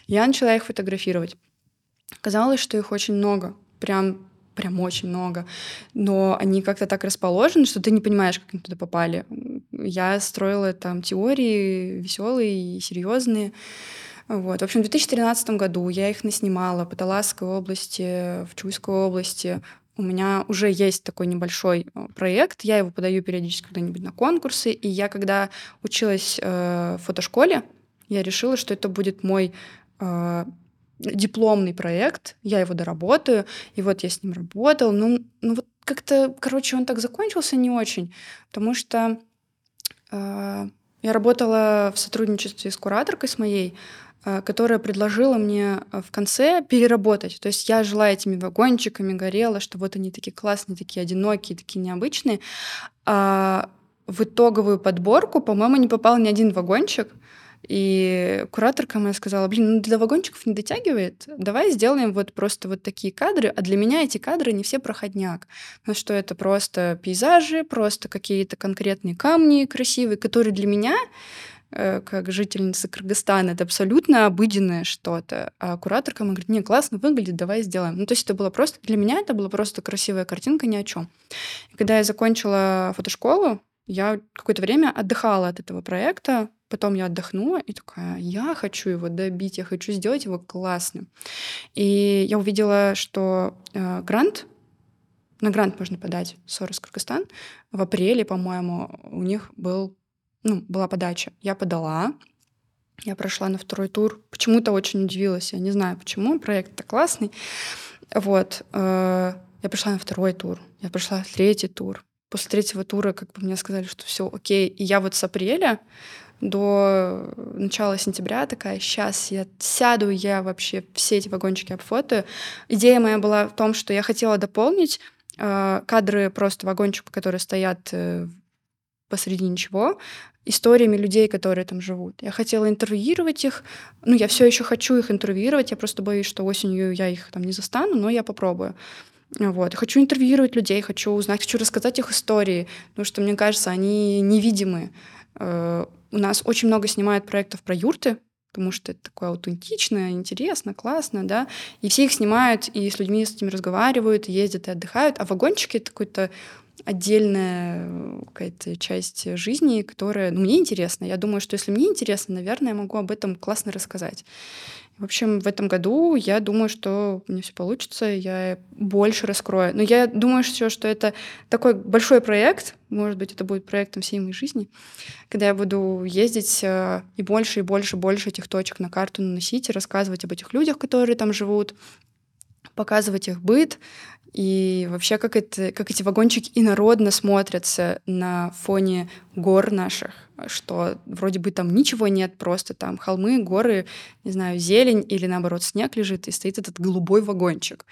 Я начала их фотографировать. Казалось, что их очень много. Прям прям очень много, но они как-то так расположены, что ты не понимаешь, как они туда попали. Я строила там теории веселые и серьезные. Вот. В общем, в 2013 году я их наснимала по Таласской области, в Чуйской области. У меня уже есть такой небольшой э, проект, я его подаю периодически когда-нибудь на конкурсы, и я когда училась э, в фотошколе, я решила, что это будет мой э, дипломный проект, я его доработаю, и вот я с ним работала. Ну, ну вот как-то, короче, он так закончился не очень, потому что э, я работала в сотрудничестве с кураторкой с моей, э, которая предложила мне э, в конце переработать. То есть я жила этими вагончиками, горела, что вот они такие классные, такие одинокие, такие необычные. А в итоговую подборку, по-моему, не попал ни один вагончик. И кураторка моя сказала, блин, ну для вагончиков не дотягивает, давай сделаем вот просто вот такие кадры, а для меня эти кадры не все проходняк. Ну что это просто пейзажи, просто какие-то конкретные камни красивые, которые для меня э, как жительница Кыргызстана, это абсолютно обыденное что-то. А кураторка моя говорит, не, классно выглядит, давай сделаем. Ну, то есть это было просто, для меня это была просто красивая картинка ни о чем. И когда я закончила фотошколу, я какое-то время отдыхала от этого проекта, потом я отдохнула и такая, я хочу его добить, я хочу сделать его классным. И я увидела, что э, грант, на грант можно подать Сорос Кыргызстан, в апреле, по-моему, у них был, ну, была подача. Я подала, я прошла на второй тур. Почему-то очень удивилась. Я не знаю, почему. Проект-то классный. Вот. Э, я пришла на второй тур. Я прошла в третий тур после третьего тура как бы мне сказали, что все окей. И я вот с апреля до начала сентября такая, сейчас я сяду, я вообще все эти вагончики обфотаю. Идея моя была в том, что я хотела дополнить э, кадры просто вагончиков, которые стоят э, посреди ничего, историями людей, которые там живут. Я хотела интервьюировать их, ну, я все еще хочу их интервьюировать, я просто боюсь, что осенью я их там не застану, но я попробую. Вот. Хочу интервьюировать людей, хочу узнать, хочу рассказать их истории, потому что, мне кажется, они невидимы. У нас очень много снимают проектов про юрты, потому что это такое аутентичное, интересно, классно, да, и все их снимают, и с людьми с этими разговаривают, ездят и отдыхают, а вагончики — это какой-то отдельная какая-то часть жизни, которая ну, мне интересна. Я думаю, что если мне интересно, наверное, я могу об этом классно рассказать. В общем, в этом году я думаю, что у меня все получится, я больше раскрою. Но я думаю, что, что это такой большой проект, может быть, это будет проектом всей моей жизни, когда я буду ездить э, и больше, и больше, больше этих точек на карту наносить и рассказывать об этих людях, которые там живут, показывать их быт, и вообще, как, это, как эти вагончики инородно смотрятся на фоне гор наших, что вроде бы там ничего нет, просто там холмы, горы, не знаю, зелень или наоборот снег лежит, и стоит этот голубой вагончик.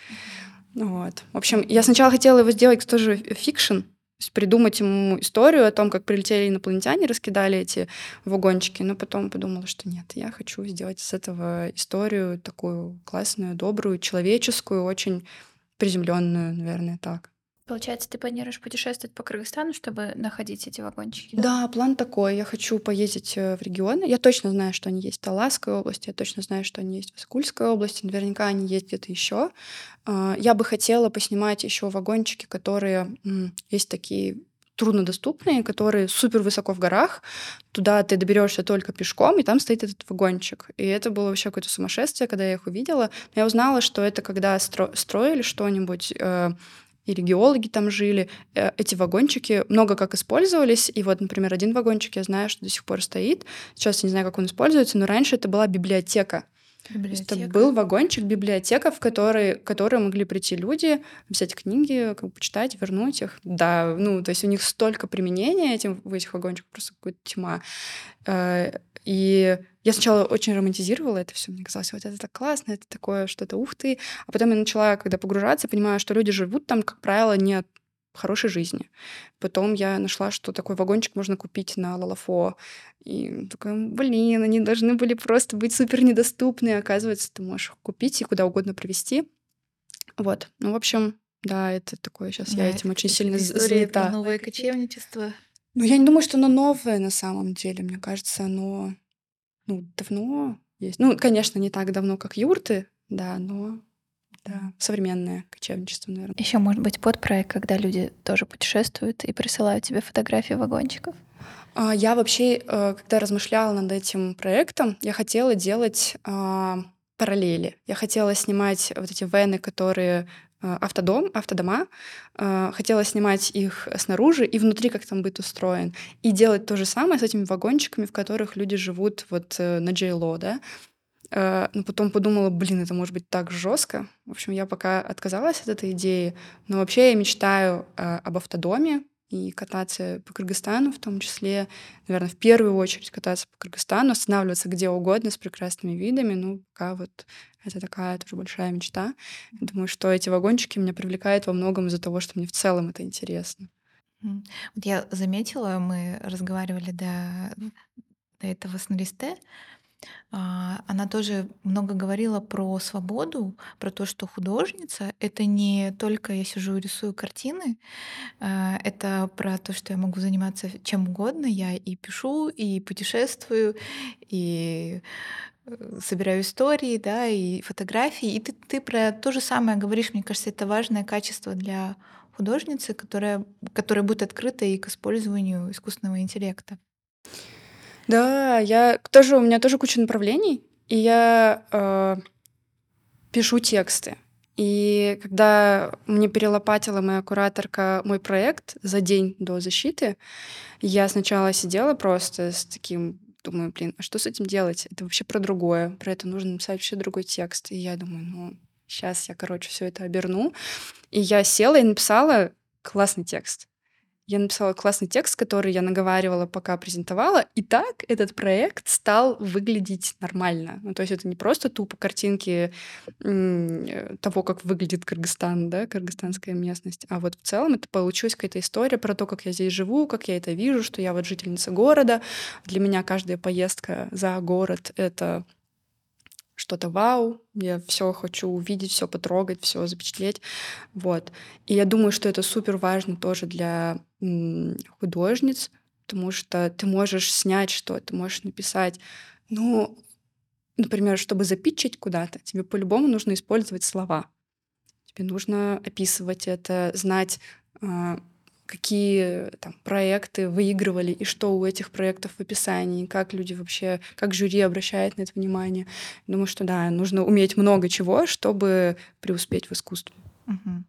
Вот. В общем, я сначала хотела его сделать тоже fiction, придумать ему историю о том, как прилетели инопланетяне, раскидали эти вагончики, но потом подумала, что нет, я хочу сделать с этого историю такую классную, добрую, человеческую, очень приземленную, наверное, так. Получается, ты планируешь путешествовать по Кыргызстану, чтобы находить эти вагончики? Да? да, план такой. Я хочу поездить э, в регионы. Я точно знаю, что они есть в Таласской области, я точно знаю, что они есть в Аскульской области. Наверняка они есть где-то еще. А, я бы хотела поснимать еще вагончики, которые есть такие труднодоступные, которые супер высоко в горах. Туда ты доберешься только пешком, и там стоит этот вагончик. И это было вообще какое-то сумасшествие, когда я их увидела. Я узнала, что это когда стро- строили что-нибудь, э, или геологи там жили, э, эти вагончики много как использовались. И вот, например, один вагончик я знаю, что до сих пор стоит. Сейчас я не знаю, как он используется, но раньше это была библиотека. Библиотека. Это был вагончик, библиотека, в которой, в которой могли прийти люди, взять книги, как бы почитать, вернуть их. Да, ну, то есть у них столько применения этим, в этих вагончиках, просто какая-то тьма. И я сначала очень романтизировала это все, мне казалось, вот это так классно, это такое что-то ух ты. А потом я начала, когда погружаться, понимаю, что люди живут там, как правило, не от хорошей жизни. Потом я нашла, что такой вагончик можно купить на Лалафо. И такая, блин, они должны были просто быть супер недоступны. Оказывается, ты можешь их купить и куда угодно привезти. Вот. Ну, в общем, да, это такое сейчас да, я этим очень сильно занята. новое кочевничество. Ну, я не думаю, что оно новое на самом деле. Мне кажется, оно ну, давно есть. Ну, конечно, не так давно, как юрты, да, но да, современное кочевничество, наверное. Еще может быть подпроект, когда люди тоже путешествуют и присылают тебе фотографии вагончиков. А, я вообще, э, когда размышляла над этим проектом, я хотела делать а, параллели. Я хотела снимать вот эти вены, которые автодом, автодома, э, хотела снимать их снаружи и внутри, как там будет устроен, и делать то же самое с этими вагончиками, в которых люди живут вот на Джейло, да. Но потом подумала, блин, это может быть так жестко. В общем, я пока отказалась от этой идеи, но вообще я мечтаю об автодоме, и кататься по Кыргызстану, в том числе, наверное, в первую очередь кататься по Кыргызстану, останавливаться где угодно с прекрасными видами. Ну, пока вот это такая тоже большая мечта. Думаю, что эти вагончики меня привлекают во многом из-за того, что мне в целом это интересно. Вот я заметила, мы разговаривали до, до этого с Наристе, она тоже много говорила про свободу, про то, что художница — это не только я сижу и рисую картины, а, это про то, что я могу заниматься чем угодно. Я и пишу, и путешествую, и э, собираю истории, да, и фотографии. И ты, ты про то же самое говоришь. Мне кажется, это важное качество для художницы, которая, которая будет открыта и к использованию искусственного интеллекта. Да, я тоже, у меня тоже куча направлений, и я э, пишу тексты. И когда мне перелопатила моя кураторка мой проект за день до защиты, я сначала сидела просто с таким, думаю, блин, а что с этим делать? Это вообще про другое, про это нужно написать вообще другой текст. И я думаю, ну, сейчас я, короче, все это оберну. И я села и написала классный текст. Я написала классный текст, который я наговаривала, пока презентовала, и так этот проект стал выглядеть нормально. Ну, то есть это не просто тупо картинки э, того, как выглядит Кыргызстан, да, кыргызстанская местность, а вот в целом это получилась какая-то история про то, как я здесь живу, как я это вижу, что я вот жительница города. Для меня каждая поездка за город — это что-то вау, я все хочу увидеть, все потрогать, все запечатлеть. Вот. И я думаю, что это супер важно тоже для художниц, потому что ты можешь снять что-то, ты можешь написать. Ну, например, чтобы запитчить куда-то, тебе по-любому нужно использовать слова. Тебе нужно описывать это, знать, а, какие там, проекты выигрывали и что у этих проектов в описании, как люди вообще, как жюри обращает на это внимание. Думаю, что да, нужно уметь много чего, чтобы преуспеть в искусстве. Угу.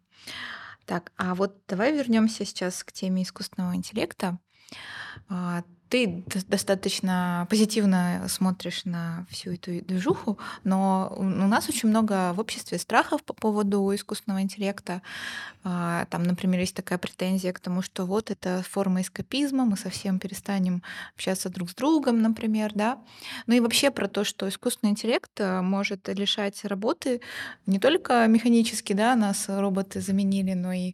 Так, а вот давай вернемся сейчас к теме искусственного интеллекта. Ты достаточно позитивно смотришь на всю эту движуху, но у нас очень много в обществе страхов по поводу искусственного интеллекта. А, там, например, есть такая претензия к тому, что вот это форма эскапизма, мы совсем перестанем общаться друг с другом, например, да. Ну и вообще про то, что искусственный интеллект э, может лишать работы не только механически, да, нас роботы заменили, но и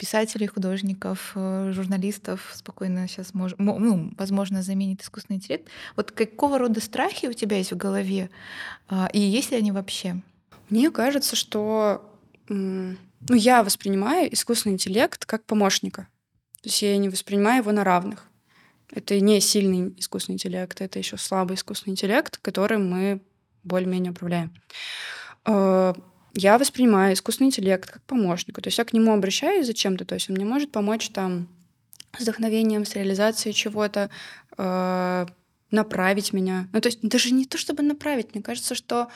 писателей, художников, э, журналистов спокойно сейчас мож, ну, возможно заменит искусственный интеллект. Вот какого рода страхи у тебя есть в голове а, и есть ли они вообще? Мне кажется, что ну, я воспринимаю искусственный интеллект как помощника. То есть я не воспринимаю его на равных. Это не сильный искусственный интеллект, это еще слабый искусственный интеллект, которым мы более-менее управляем. Я воспринимаю искусственный интеллект как помощника. То есть я к нему обращаюсь зачем-то, то есть он мне может помочь там с вдохновением, с реализацией чего-то, э, направить меня. Ну, то есть даже не то, чтобы направить, мне кажется, что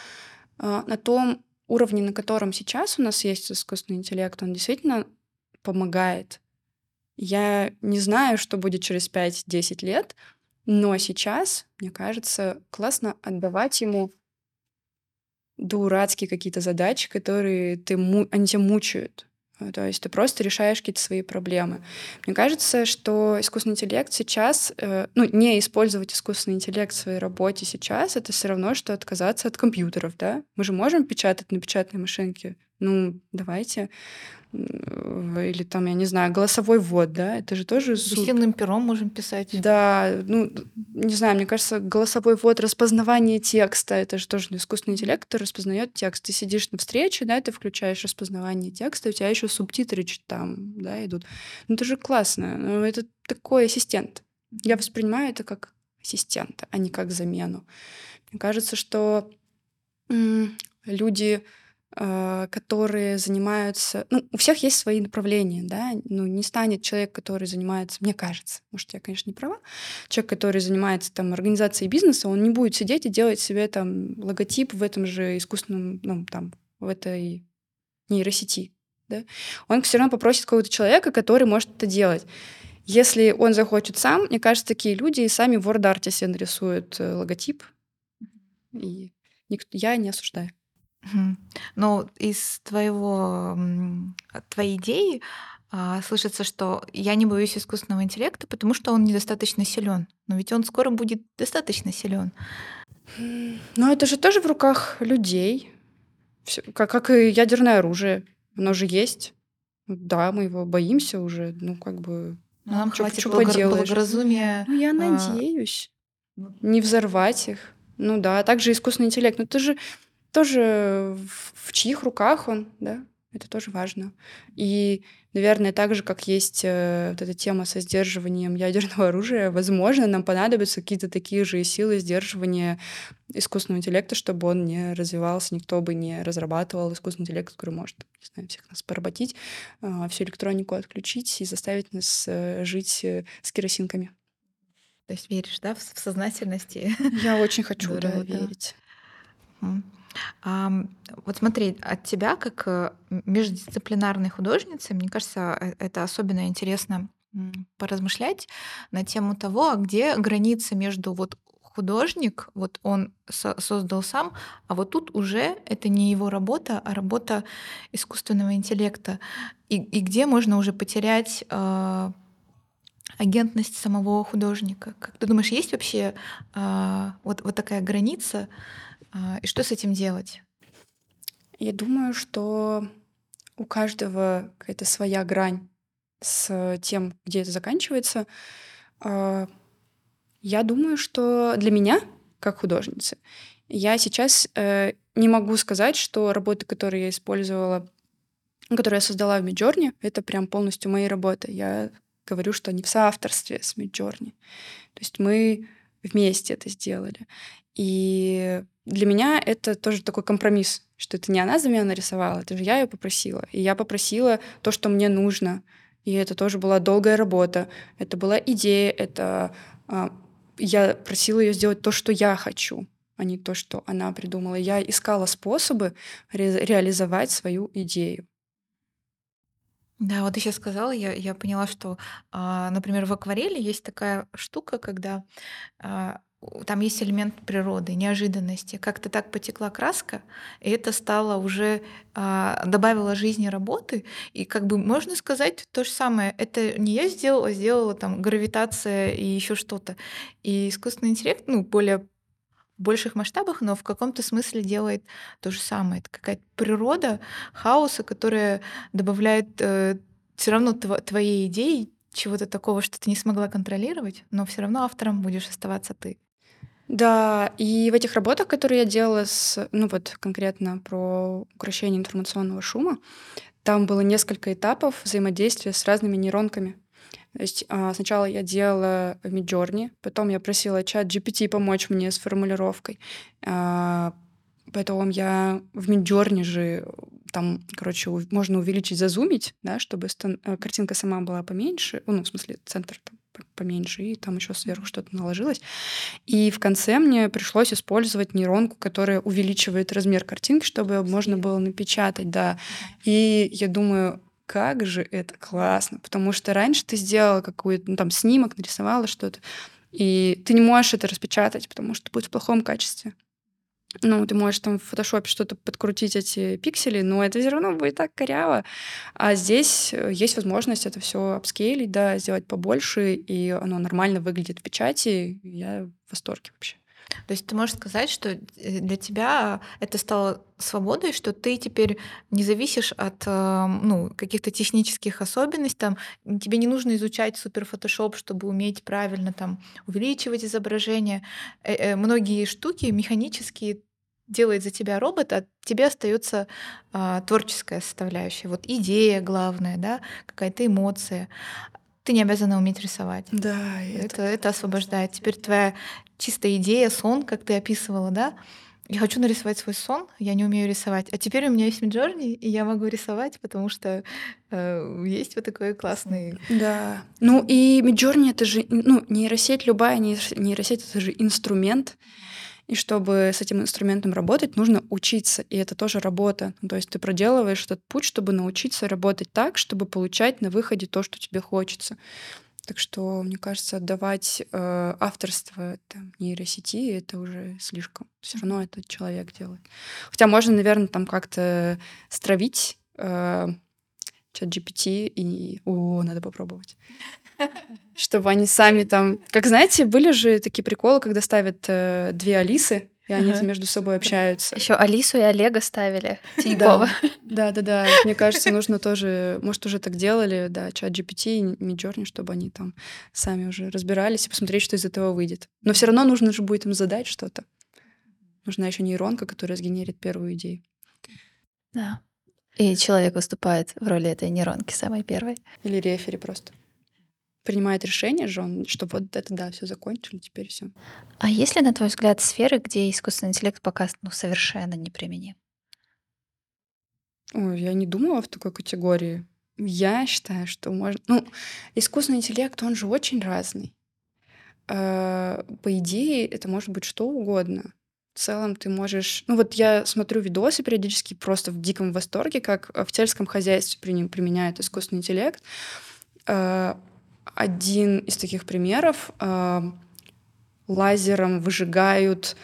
э, на том уровне, на котором сейчас у нас есть искусственный интеллект, он действительно помогает. Я не знаю, что будет через 5-10 лет, но сейчас, мне кажется, классно отдавать ему дурацкие какие-то задачи, которые ты, они тебя мучают. Э, то есть ты просто решаешь какие-то свои проблемы. Мне кажется, что искусственный интеллект сейчас, э, ну, не использовать искусственный интеллект в своей работе сейчас, это все равно, что отказаться от компьютеров, да? Мы же можем печатать на печатной машинке. Ну, давайте или там, я не знаю, голосовой ввод, да, это же тоже... Сильным пером можем писать. Да, ну, не знаю, мне кажется, голосовой ввод, распознавание текста, это же тоже искусственный интеллект, который распознает текст. Ты сидишь на встрече, да, ты включаешь распознавание текста, у тебя еще субтитры там, да, идут. Ну, это же классно. Ну, это такой ассистент. Я воспринимаю это как ассистента, а не как замену. Мне кажется, что люди которые занимаются... Ну, у всех есть свои направления, да, ну, не станет человек, который занимается, мне кажется, может, я, конечно, не права, человек, который занимается там организацией бизнеса, он не будет сидеть и делать себе там логотип в этом же искусственном, ну, там, в этой нейросети, да? Он все равно попросит какого-то человека, который может это делать. Если он захочет сам, мне кажется, такие люди и сами в WordArt себе нарисуют э, логотип. И никто, я не осуждаю. Ну, из твоего, твоей идеи а, слышится, что я не боюсь искусственного интеллекта, потому что он недостаточно силен. Но ведь он скоро будет достаточно силен. Но это же тоже в руках людей. Всё, как, как и ядерное оружие. Оно же есть. Да, мы его боимся уже. Ну, как бы... Но нам чё- хватит чё благо- поделаешь? благоразумия. Ну, я а, надеюсь. Не взорвать их. Ну да, а также искусственный интеллект. Ну, это же тоже в, в чьих руках он, да? Это тоже важно. И, наверное, так же, как есть э, вот эта тема со сдерживанием ядерного оружия, возможно, нам понадобятся какие-то такие же силы сдерживания искусственного интеллекта, чтобы он не развивался, никто бы не разрабатывал искусственный интеллект, который может, не знаю, всех нас поработить, э, всю электронику отключить и заставить нас э, жить э, с керосинками. То есть веришь, да, в, в сознательности? Я очень хочу да, да. верить. М. Вот смотри, от тебя как э, междисциплинарной художницы, мне кажется, э, это особенно интересно поразмышлять на тему того, а где граница между вот художник, вот он со- создал сам, а вот тут уже это не его работа, а работа искусственного интеллекта. И, и где можно уже потерять а, агентность самого художника? Как ты думаешь, есть вообще а, вот, вот такая граница? А, И что с этим делать? Я думаю, что у каждого какая-то своя грань с тем, где это заканчивается. А, Я думаю, что для меня, как художницы, я сейчас э, не могу сказать, что работы, которые я использовала, которые я создала в Midjourney, это прям полностью мои работы. Я говорю, что они в соавторстве с Midjourney. То есть мы вместе это сделали. И для меня это тоже такой компромисс, что это не она за меня нарисовала, это же я ее попросила. И я попросила то, что мне нужно. И это тоже была долгая работа. Это была идея, это а, я просила ее сделать то, что я хочу, а не то, что она придумала. Я искала способы ре- реализовать свою идею. Да, вот ты сейчас сказала, я, я поняла, что, а, например, в акварели есть такая штука, когда а, там есть элемент природы, неожиданности. Как-то так потекла краска, и это стало уже а, добавило жизни работы. И как бы можно сказать то же самое. Это не я сделала, сделала там гравитация и еще что-то. И искусственный интеллект, ну, более в больших масштабах, но в каком-то смысле делает то же самое. Это какая-то природа хаоса, которая добавляет все равно тво- твоей идеи чего-то такого, что ты не смогла контролировать, но все равно автором будешь оставаться ты. Да, и в этих работах, которые я делала с, ну вот конкретно про украшение информационного шума, там было несколько этапов взаимодействия с разными нейронками. То есть а, сначала я делала в Midjourney, потом я просила чат GPT помочь мне с формулировкой. А, Потом я в Midjourney же там, короче, можно увеличить, зазумить, да, чтобы э, картинка сама была поменьше, ну, в смысле, центр там поменьше, и там еще сверху что-то наложилось. И в конце мне пришлось использовать нейронку, которая увеличивает размер картинки, чтобы можно было напечатать, да. И я думаю, как же это классно, потому что раньше ты сделала какой-то ну, там снимок, нарисовала что-то, и ты не можешь это распечатать, потому что будет в плохом качестве. Ну, ты можешь там в фотошопе что-то подкрутить эти пиксели, но это все равно будет так коряво. А здесь э, есть возможность это все апскейлить, да, сделать побольше, и оно нормально выглядит в печати. Я в восторге вообще. То есть ты можешь сказать, что э, для тебя это стало свободой, что ты теперь не зависишь от э, ну, каких-то технических особенностей, там, тебе не нужно изучать супер фотошоп, чтобы уметь правильно там увеличивать изображение. Многие штуки механические делает за тебя робот, а тебе остается а, творческая составляющая. Вот идея главная, да, какая-то эмоция. Ты не обязана уметь рисовать. Да, Это, это освобождает. Теперь твоя чистая идея, сон, как ты описывала, да, Я хочу нарисовать свой сон, я не умею рисовать. А теперь у меня есть Midjourney, и я могу рисовать, потому что э, есть вот такой классный... Да. Ну и Midjourney — это же, ну, нейросеть любая, нейросеть — это же инструмент, и чтобы с этим инструментом работать, нужно учиться, и это тоже работа. Ну, то есть ты проделываешь этот путь, чтобы научиться работать так, чтобы получать на выходе то, что тебе хочется. Так что, мне кажется, отдавать э, авторство там, нейросети это уже слишком. Все равно этот человек делает. Хотя можно, наверное, там как-то стравить э, чат GPT и о, надо попробовать. Чтобы они сами там. Как знаете, были же такие приколы, когда ставят э, две Алисы и они ага. между собой общаются. Еще Алису и Олега ставили. Тинькова. Да, да, да. Мне кажется, нужно тоже, может, уже так делали, да, чат GPT и Midjourney, чтобы они там сами уже разбирались и посмотреть, что из этого выйдет. Но все равно нужно же будет им задать что-то. Нужна еще нейронка, которая сгенерит первую идею. Да. И человек выступает в роли этой нейронки самой первой. Или рефери просто принимает решение же он, что вот это да, все закончили, теперь все. А есть ли, на твой взгляд, сферы, где искусственный интеллект пока ну, совершенно неприменим? Ой, я не думала в такой категории. Я считаю, что можно... Ну, искусственный интеллект, он же очень разный. А, по идее, это может быть что угодно. В целом ты можешь... Ну вот я смотрю видосы периодически просто в диком восторге, как в сельском хозяйстве применяют искусственный интеллект а, один из таких примеров э, лазером выжигают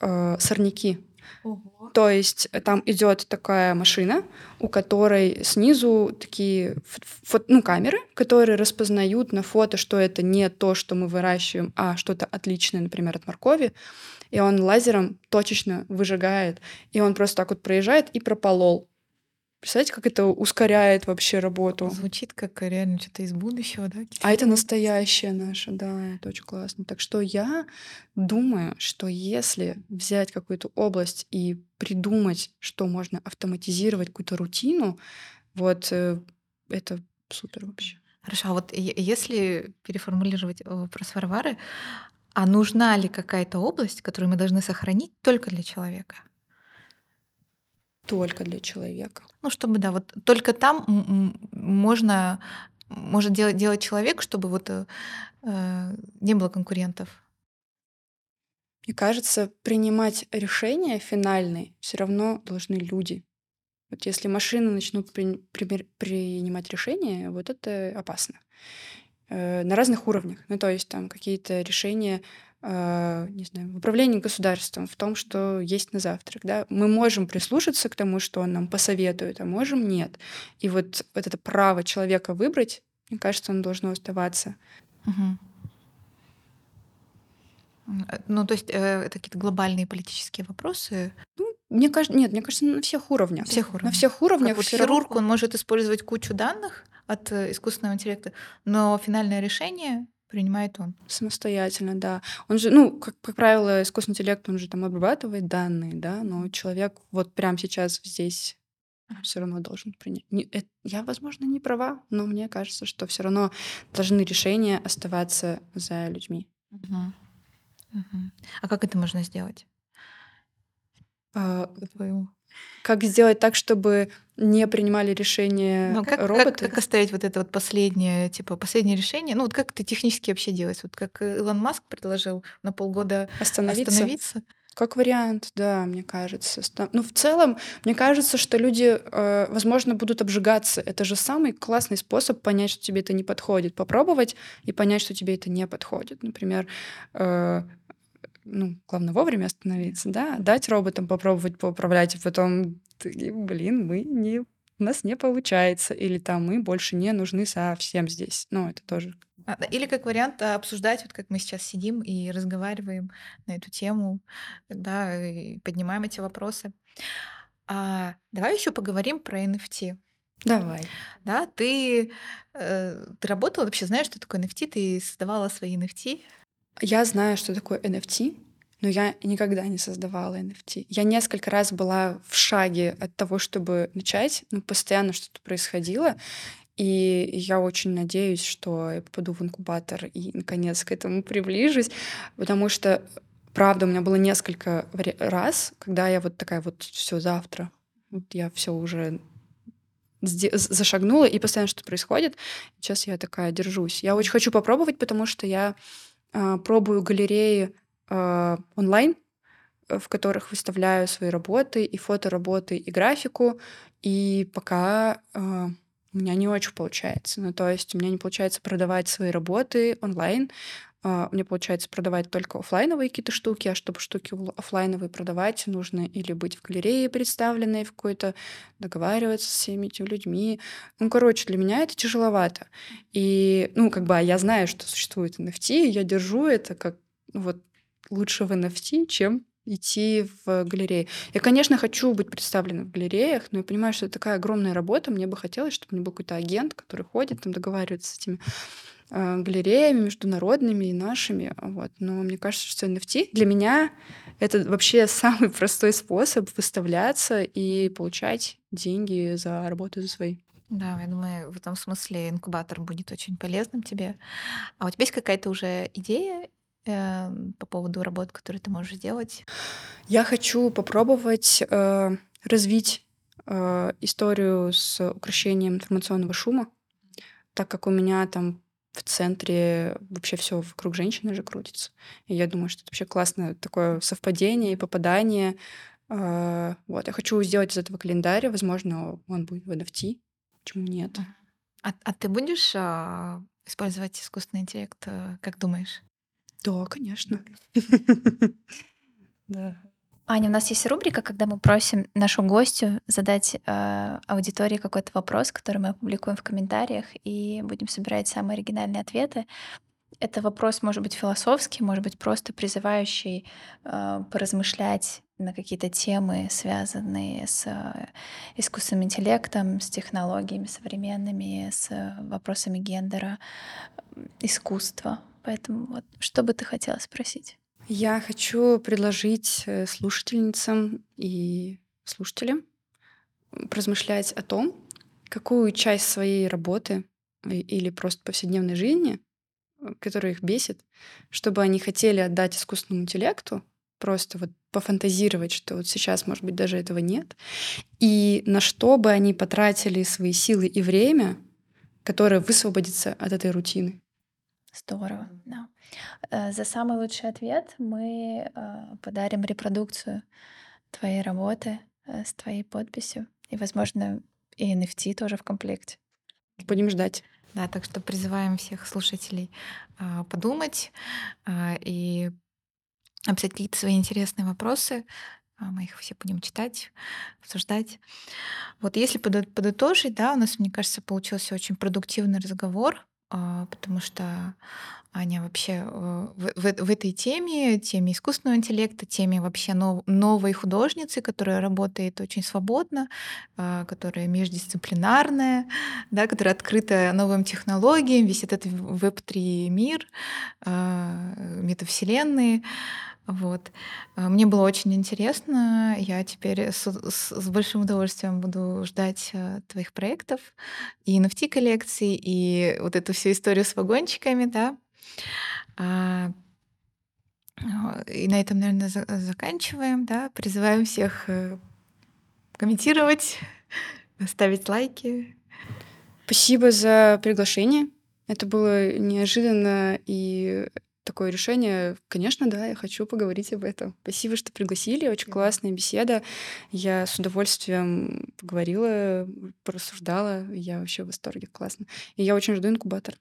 э, сорняки. Ого. То есть там идет такая машина, у которой снизу такие фо- ну, камеры, которые распознают на фото, что это не то, что мы выращиваем, а что-то отличное, например, от моркови. И он лазером точечно выжигает. И он просто так вот проезжает и прополол. Представляете, как это ускоряет вообще работу? Звучит как реально что-то из будущего, да? А это настоящее наше, да, это очень классно. Так что я думаю, что если взять какую-то область и придумать, что можно автоматизировать, какую-то рутину, вот э, это супер вообще. Хорошо, а вот если переформулировать вопрос Варвары, а нужна ли какая-то область, которую мы должны сохранить только для человека? только для человека. Ну, чтобы, да, вот только там можно может делать, делать человек, чтобы вот э, э, не было конкурентов. Мне кажется, принимать решения финальные все равно должны люди. Вот если машины начнут при, при, принимать решения, вот это опасно. Э, на разных уровнях. Ну, то есть там какие-то решения э, не знаю, в управлении государством, в том, что есть на завтрак. Да? Мы можем прислушаться к тому, что он нам посоветует, а можем нет. И вот, вот это право человека выбрать, мне кажется, оно должно оставаться. Угу. Ну, то есть э, это какие-то глобальные политические вопросы? Ну, мне кажется, нет, мне кажется, на всех уровнях. Всех уровнях. На всех уровнях. Как вот хирург, он может использовать кучу данных от э, искусственного интеллекта, но финальное решение принимает он. Самостоятельно, да. Он же, ну, как, как правило, искусственный интеллект, он же там обрабатывает данные, да, но человек вот прямо сейчас здесь все равно должен принять. Не, это, я, возможно, не права, но мне кажется, что все равно должны решения оставаться за людьми. Угу. Угу. А как это можно сделать? А, по-твоему? Как сделать так, чтобы не принимали решения ну, как, роботы? Как, как оставить вот это вот последнее, типа, последнее решение? Ну, вот как это технически вообще делать? Вот как Илон Маск предложил на полгода остановиться? остановиться? Как вариант, да, мне кажется. Ну, в целом, мне кажется, что люди, э, возможно, будут обжигаться. Это же самый классный способ понять, что тебе это не подходит. Попробовать и понять, что тебе это не подходит. Например, э, ну, главное вовремя остановиться, да, дать роботам попробовать поуправлять, и потом, блин, мы не, у нас не получается, или там мы больше не нужны совсем здесь. Ну, это тоже а, или как вариант а, обсуждать, вот как мы сейчас сидим и разговариваем на эту тему, да, и поднимаем эти вопросы. А, давай еще поговорим про NFT. Давай. Да, ты, э, ты работала вообще, знаешь, что такое NFT? Ты создавала свои NFT? Я знаю, что такое NFT, но я никогда не создавала NFT. Я несколько раз была в шаге от того, чтобы начать, но постоянно что-то происходило. И я очень надеюсь, что я попаду в инкубатор и наконец к этому приближусь, потому что правда, у меня было несколько раз, когда я вот такая вот все завтра, вот я все уже зашагнула, и постоянно что-то происходит. Сейчас я такая держусь. Я очень хочу попробовать, потому что я э, пробую галереи э, онлайн, в которых выставляю свои работы, и фотоработы, и графику. И пока э, у меня не очень получается. Ну, то есть у меня не получается продавать свои работы онлайн. Uh, мне получается продавать только офлайновые какие-то штуки, а чтобы штуки офлайновые продавать, нужно или быть в галерее представленной в какой-то, договариваться с всеми этими людьми. Ну, короче, для меня это тяжеловато. И, ну, как бы, а я знаю, что существует NFT, я держу это как ну, вот лучше в NFT, чем идти в галереи. Я, конечно, хочу быть представлена в галереях, но я понимаю, что это такая огромная работа. Мне бы хотелось, чтобы у был какой-то агент, который ходит, там договаривается с этими э, галереями международными и нашими. Вот. Но мне кажется, что NFT для меня это вообще самый простой способ выставляться и получать деньги за работу за свои. Да, я думаю, в этом смысле инкубатор будет очень полезным тебе. А у тебя есть какая-то уже идея э, по поводу работ, которые ты можешь сделать? Я хочу попробовать э, развить э, историю с украшением информационного шума, так как у меня там в центре вообще все вокруг женщины же крутится. И я думаю, что это вообще классное такое совпадение и попадание. Э, вот, я хочу сделать из этого календарь, возможно, он будет в NFT. Почему нет? А, а ты будешь а, использовать искусственный интеллект, э, как думаешь? Да, конечно. Да. Аня, у нас есть рубрика, когда мы просим нашу гостю задать э, аудитории какой-то вопрос, который мы опубликуем в комментариях, и будем собирать самые оригинальные ответы. Это вопрос может быть философский, может быть просто призывающий э, поразмышлять на какие-то темы, связанные с э, искусственным интеллектом, с технологиями современными, с э, вопросами гендера, искусства. Поэтому вот, что бы ты хотела спросить? Я хочу предложить э, слушательницам и слушателям размышлять о том, какую часть своей работы или просто повседневной жизни, э, которая их бесит, чтобы они хотели отдать искусственному интеллекту, просто вот пофантазировать, что вот сейчас, может быть, даже этого нет, и на что бы они потратили свои силы и время, которое высвободится от этой рутины. Здорово, да. Э, за самый лучший ответ мы э, подарим репродукцию твоей работы э, с твоей подписью и, возможно, и NFT тоже в комплекте. Будем ждать. Да, так что призываем всех слушателей а, подумать а, и написать какие-то свои интересные вопросы. А, мы их все будем читать, обсуждать. Вот если подытожить, да, у нас, мне кажется, получился очень продуктивный разговор. А, потому что Аня вообще э, в, в, в этой теме, теме искусственного интеллекта, теме вообще нов, новой художницы, которая работает очень свободно, а, которая междисциплинарная, да, которая открыта новым технологиям, весь этот веб-3 мир, а, метавселенные. Вот. А, мне было очень интересно. Я теперь с, с, с большим удовольствием буду ждать э, твоих проектов и NFT-коллекций, и вот эту всю историю с вагончиками, да. А, а и на этом, наверное, за- заканчиваем, да. Призываем всех э, комментировать, ставить лайки. Спасибо за приглашение. Это было неожиданно и такое решение, конечно, да, я хочу поговорить об этом. Спасибо, что пригласили, очень классная беседа. Я с удовольствием поговорила, порассуждала. Я вообще в восторге, классно. И я очень жду инкубатор.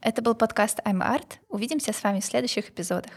Это был подкаст I'm Art. Увидимся с вами в следующих эпизодах.